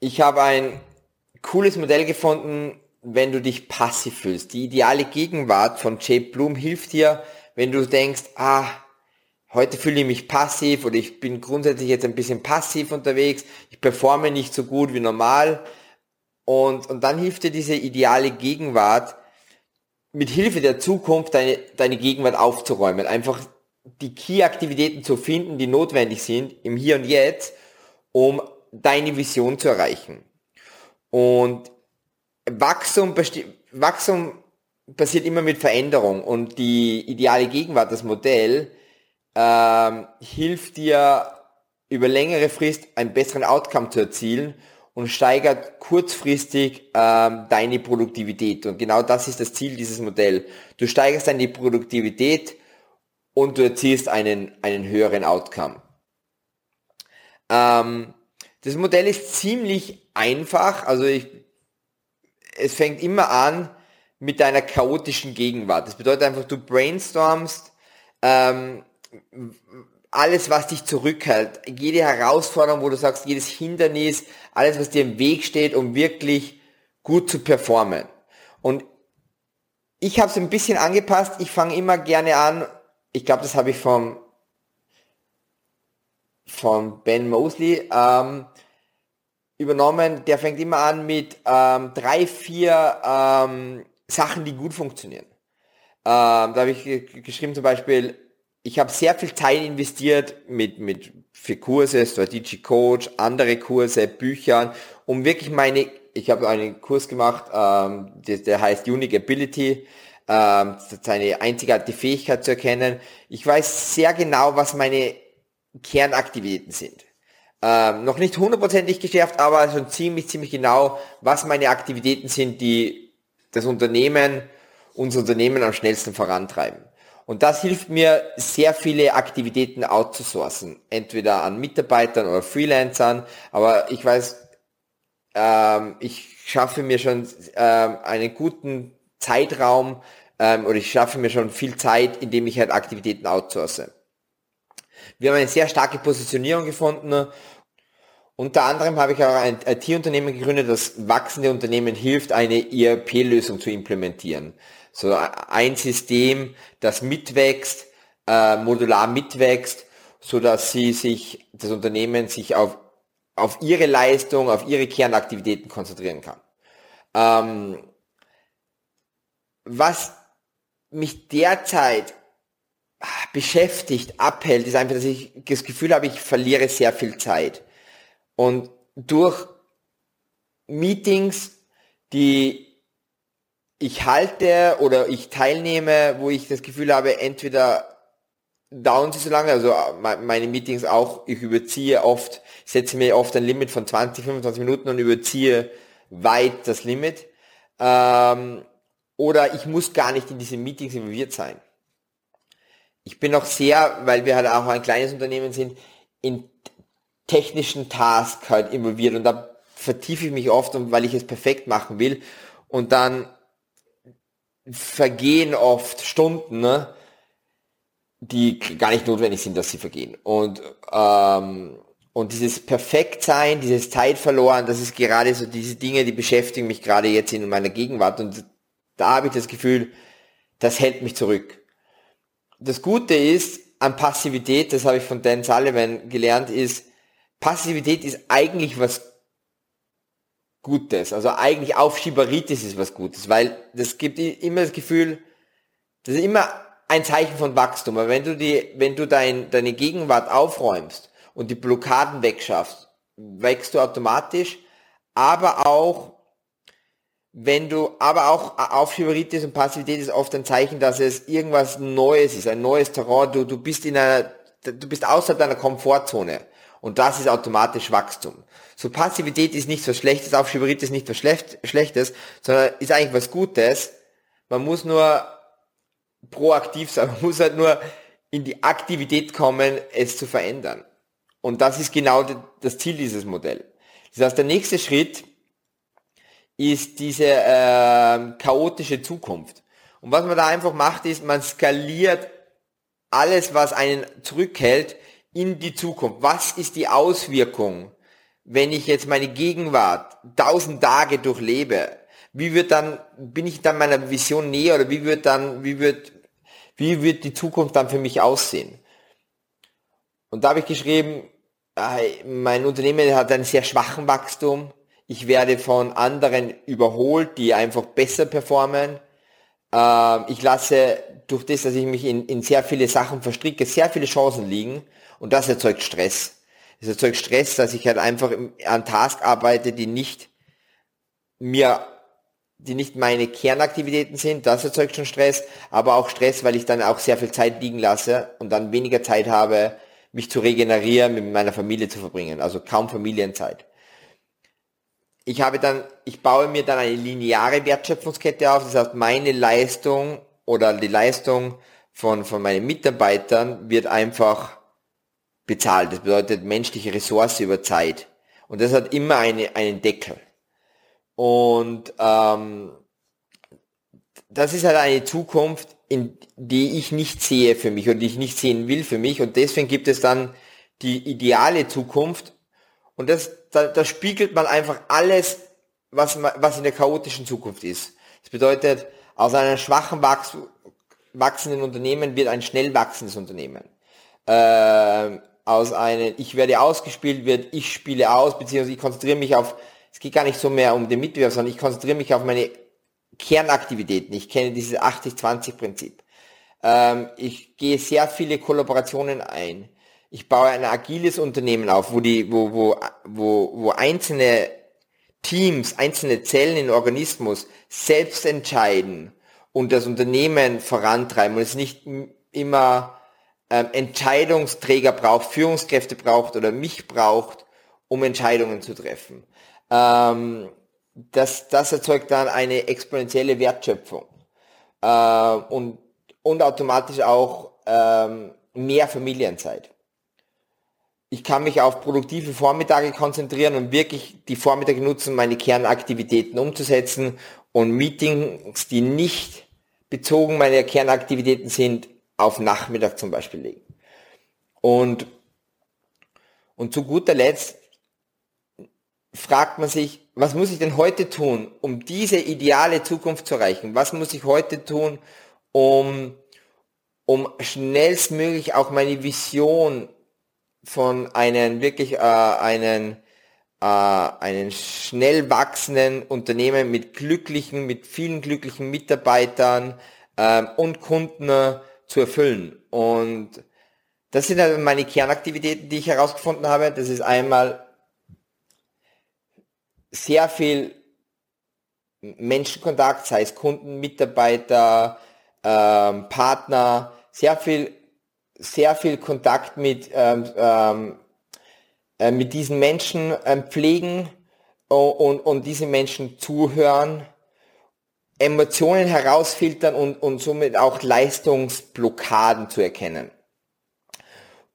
ich habe ein cooles Modell gefunden, wenn du dich passiv fühlst. Die ideale Gegenwart von Jay Bloom hilft dir, wenn du denkst, ah, heute fühle ich mich passiv oder ich bin grundsätzlich jetzt ein bisschen passiv unterwegs, ich performe nicht so gut wie normal. Und, und dann hilft dir diese ideale Gegenwart, mit Hilfe der Zukunft deine, deine Gegenwart aufzuräumen. Einfach die Key-Aktivitäten zu finden, die notwendig sind im Hier und Jetzt, um deine Vision zu erreichen. Und Wachstum, Wachstum passiert immer mit Veränderung und die ideale Gegenwart, das Modell, ähm, hilft dir über längere Frist einen besseren Outcome zu erzielen und steigert kurzfristig ähm, deine Produktivität. Und genau das ist das Ziel dieses Modells. Du steigerst deine Produktivität und du erzielst einen, einen höheren Outcome. Ähm, das Modell ist ziemlich einfach. Also ich, es fängt immer an mit deiner chaotischen Gegenwart. Das bedeutet einfach, du brainstormst ähm, alles, was dich zurückhält, jede Herausforderung, wo du sagst, jedes Hindernis, alles, was dir im Weg steht, um wirklich gut zu performen. Und ich habe es ein bisschen angepasst. Ich fange immer gerne an. Ich glaube, das habe ich vom von Ben Mosley ähm, übernommen. Der fängt immer an mit ähm, drei, vier ähm, Sachen, die gut funktionieren. Ähm, da habe ich geschrieben zum Beispiel ich habe sehr viel Zeit investiert mit, mit für Kurse, Strategy Coach, andere Kurse, Büchern, um wirklich meine, ich habe einen Kurs gemacht, ähm, der, der heißt Unique Ability, ähm, seine einzigartige Fähigkeit zu erkennen. Ich weiß sehr genau, was meine Kernaktivitäten sind. Ähm, noch nicht hundertprozentig geschärft, aber schon ziemlich, ziemlich genau, was meine Aktivitäten sind, die das Unternehmen, unser Unternehmen am schnellsten vorantreiben. Und das hilft mir, sehr viele Aktivitäten outzusourcen. Entweder an Mitarbeitern oder Freelancern. Aber ich weiß, ähm, ich schaffe mir schon ähm, einen guten Zeitraum ähm, oder ich schaffe mir schon viel Zeit, indem ich halt Aktivitäten outsource. Wir haben eine sehr starke Positionierung gefunden. Unter anderem habe ich auch ein IT-Unternehmen gegründet, das wachsende Unternehmen hilft, eine ERP-Lösung zu implementieren. So ein System, das mitwächst, äh, modular mitwächst, so dass sie sich, das Unternehmen sich auf, auf ihre Leistung, auf ihre Kernaktivitäten konzentrieren kann. Ähm, was mich derzeit beschäftigt, abhält, ist einfach, dass ich das Gefühl habe, ich verliere sehr viel Zeit. Und durch Meetings, die ich halte oder ich teilnehme, wo ich das Gefühl habe, entweder dauern sie so lange, also äh, meine Meetings auch, ich überziehe oft, setze mir oft ein Limit von 20, 25 Minuten und überziehe weit das Limit. Ähm, oder ich muss gar nicht in diese Meetings involviert sein. Ich bin auch sehr, weil wir halt auch ein kleines Unternehmen sind, in technischen Tasks halt involviert und da vertiefe ich mich oft, weil ich es perfekt machen will und dann vergehen oft Stunden, ne, die gar nicht notwendig sind, dass sie vergehen. Und, ähm, und dieses Perfektsein, dieses Zeit verloren, das ist gerade so diese Dinge, die beschäftigen mich gerade jetzt in meiner Gegenwart. Und da habe ich das Gefühl, das hält mich zurück. Das Gute ist an Passivität, das habe ich von Dan Sullivan gelernt, ist, Passivität ist eigentlich was Gutes. Also eigentlich Aufschieberitis ist was Gutes, weil das gibt immer das Gefühl, das ist immer ein Zeichen von Wachstum. Aber wenn du die, wenn du dein, deine Gegenwart aufräumst und die Blockaden wegschaffst, wächst du automatisch, aber auch wenn du, aber auch Aufschieberitis und Passivität ist oft ein Zeichen, dass es irgendwas Neues ist, ein neues Terrain, du, du bist in einer, du bist außerhalb deiner Komfortzone. Und das ist automatisch Wachstum. So Passivität ist nichts was Schlechtes, Aufschieberitis ist nicht was Schlechtes, sondern ist eigentlich was Gutes. Man muss nur proaktiv sein, man muss halt nur in die Aktivität kommen, es zu verändern. Und das ist genau das Ziel dieses Modells. Das heißt, der nächste Schritt ist diese äh, chaotische Zukunft. Und was man da einfach macht, ist, man skaliert alles, was einen zurückhält, in die Zukunft. Was ist die Auswirkung wenn ich jetzt meine Gegenwart tausend Tage durchlebe, wie wird dann, bin ich dann meiner Vision näher oder wie wird dann, wie wird, wie wird die Zukunft dann für mich aussehen? Und da habe ich geschrieben, mein Unternehmen hat einen sehr schwachen Wachstum. Ich werde von anderen überholt, die einfach besser performen. Ähm, ich lasse durch das, dass ich mich in, in sehr viele Sachen verstricke, sehr viele Chancen liegen und das erzeugt Stress. Es erzeugt Stress, dass ich halt einfach an Task arbeite, die nicht mir, die nicht meine Kernaktivitäten sind. Das erzeugt schon Stress, aber auch Stress, weil ich dann auch sehr viel Zeit liegen lasse und dann weniger Zeit habe, mich zu regenerieren, mit meiner Familie zu verbringen. Also kaum Familienzeit. Ich habe dann, ich baue mir dann eine lineare Wertschöpfungskette auf. Das heißt, meine Leistung oder die Leistung von, von meinen Mitarbeitern wird einfach bezahlt. Das bedeutet menschliche Ressource über Zeit. Und das hat immer eine, einen Deckel. Und ähm, das ist halt eine Zukunft, in die ich nicht sehe für mich und die ich nicht sehen will für mich. Und deswegen gibt es dann die ideale Zukunft. Und das, da, da spiegelt man einfach alles, was, was in der chaotischen Zukunft ist. Das bedeutet, aus einem schwachen wachs wachsenden Unternehmen wird ein schnell wachsendes Unternehmen. Äh, aus einem, ich werde ausgespielt, wird ich spiele aus, beziehungsweise ich konzentriere mich auf, es geht gar nicht so mehr um den Mitbewerb, sondern ich konzentriere mich auf meine Kernaktivitäten. Ich kenne dieses 80-20-Prinzip. Ähm, ich gehe sehr viele Kollaborationen ein. Ich baue ein agiles Unternehmen auf, wo die, wo, wo, wo, wo einzelne Teams, einzelne Zellen im Organismus selbst entscheiden und das Unternehmen vorantreiben und es nicht immer ähm, Entscheidungsträger braucht, Führungskräfte braucht oder mich braucht, um Entscheidungen zu treffen. Ähm, das, das erzeugt dann eine exponentielle Wertschöpfung äh, und, und automatisch auch ähm, mehr Familienzeit. Ich kann mich auf produktive Vormittage konzentrieren und wirklich die Vormittage nutzen, meine Kernaktivitäten umzusetzen und Meetings, die nicht bezogen meine Kernaktivitäten sind, auf Nachmittag zum Beispiel legen. Und, und zu guter Letzt fragt man sich, was muss ich denn heute tun, um diese ideale Zukunft zu erreichen? Was muss ich heute tun, um, um schnellstmöglich auch meine Vision von einem wirklich äh, einen, äh, einen schnell wachsenden Unternehmen mit glücklichen, mit vielen glücklichen Mitarbeitern äh, und Kunden äh, zu erfüllen. Und das sind halt meine Kernaktivitäten, die ich herausgefunden habe. Das ist einmal sehr viel Menschenkontakt, sei es Kunden, Mitarbeiter, ähm, Partner, sehr viel, sehr viel Kontakt mit, ähm, ähm, äh, mit diesen Menschen ähm, pflegen und, und diese Menschen zuhören, Emotionen herausfiltern und, und somit auch Leistungsblockaden zu erkennen.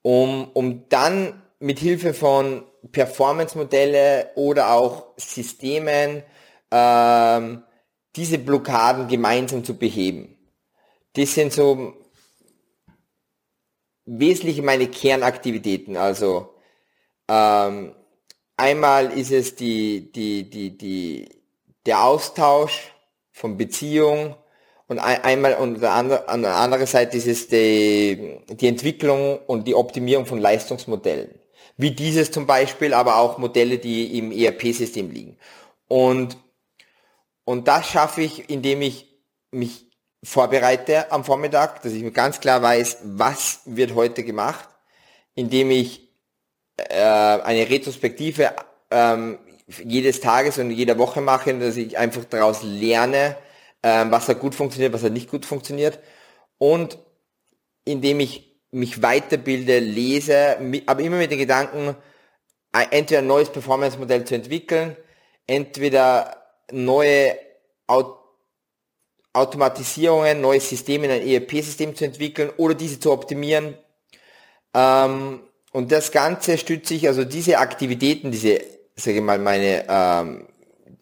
Um, um dann mit Hilfe von Performance-Modelle oder auch Systemen ähm, diese Blockaden gemeinsam zu beheben. Das sind so wesentlich meine Kernaktivitäten. Also ähm, einmal ist es die, die, die, die, der Austausch von Beziehung und einmal und an der anderen Seite ist es die, die Entwicklung und die Optimierung von Leistungsmodellen wie dieses zum Beispiel, aber auch Modelle, die im ERP-System liegen. Und, und das schaffe ich, indem ich mich vorbereite am Vormittag, dass ich mir ganz klar weiß, was wird heute gemacht, indem ich äh, eine Retrospektive ähm, jedes Tages und jeder Woche mache, dass ich einfach daraus lerne, ähm, was da gut funktioniert, was da nicht gut funktioniert. Und indem ich mich weiterbilde, lese, aber immer mit den Gedanken, entweder ein neues Performance-Modell zu entwickeln, entweder neue Aut Automatisierungen, neue Systeme in ein ERP-System zu entwickeln oder diese zu optimieren. Ähm, und das Ganze stütze ich, also diese Aktivitäten, diese, sage ich mal, meine, ähm,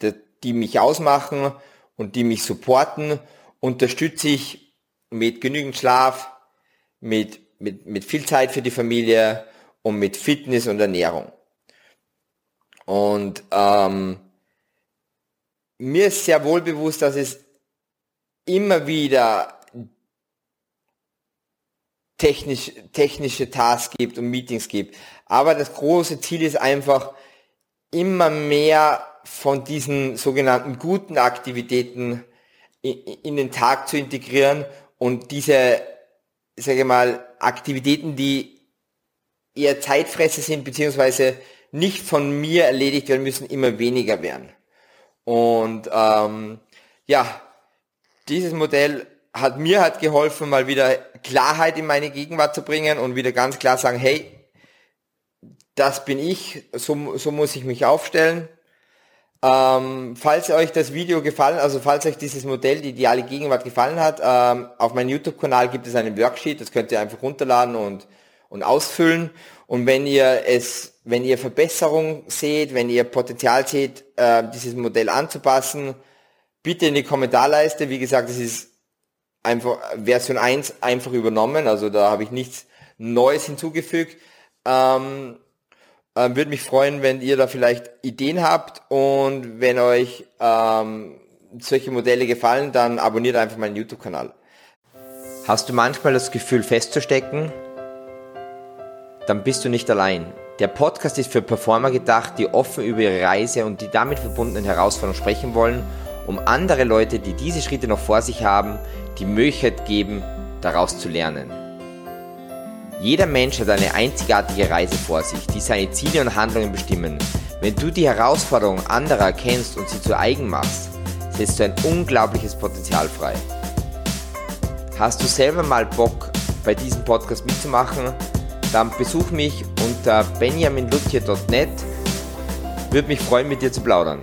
die, die mich ausmachen und die mich supporten, unterstütze ich mit genügend Schlaf, mit mit, mit viel Zeit für die Familie und mit Fitness und Ernährung. Und ähm, mir ist sehr wohl bewusst, dass es immer wieder technisch, technische Tasks gibt und Meetings gibt. Aber das große Ziel ist einfach, immer mehr von diesen sogenannten guten Aktivitäten in, den Tag zu integrieren und diese, sage ich mal, Aktivitäten, die eher Zeitfresser sind, beziehungsweise nicht von mir erledigt werden müssen, immer weniger werden. Und ähm, ja, dieses Modell hat mir halt geholfen, mal wieder Klarheit in meine Gegenwart zu bringen und wieder ganz klar sagen, hey, das bin ich, so, so muss ich mich aufstellen. Ähm, falls euch das Video gefallen, also falls euch dieses Modell, die ideale Gegenwart gefallen hat, ähm, auf meinem YouTube-Kanal gibt es einen Worksheet, das könnt ihr einfach runterladen und, und ausfüllen. Und wenn ihr es, wenn ihr Verbesserung seht, wenn ihr Potenzial seht, äh, dieses Modell anzupassen, bitte in die Kommentarleiste. Wie gesagt, es ist einfach Version 1 einfach übernommen, also da habe ich nichts Neues hinzugefügt. Ähm, ähm, Würde mich freuen, wenn ihr da vielleicht Ideen habt und wenn euch ähm, solche Modelle gefallen, dann abonniert einfach meinen YouTube-Kanal. Hast du manchmal das Gefühl festzustecken? Dann bist du nicht allein. Der Podcast ist für Performer gedacht, die offen über ihre Reise und die damit verbundenen Herausforderungen sprechen wollen, um andere Leute, die diese Schritte noch vor sich haben, die Möglichkeit geben, daraus zu lernen. Jeder Mensch hat eine einzigartige Reise vor sich, die seine Ziele und Handlungen bestimmen. Wenn du die Herausforderungen anderer erkennst und sie zu eigen machst, setzt du ein unglaubliches Potenzial frei. Hast du selber mal Bock, bei diesem Podcast mitzumachen? Dann besuch mich unter benjaminlutje.net. Würde mich freuen, mit dir zu plaudern.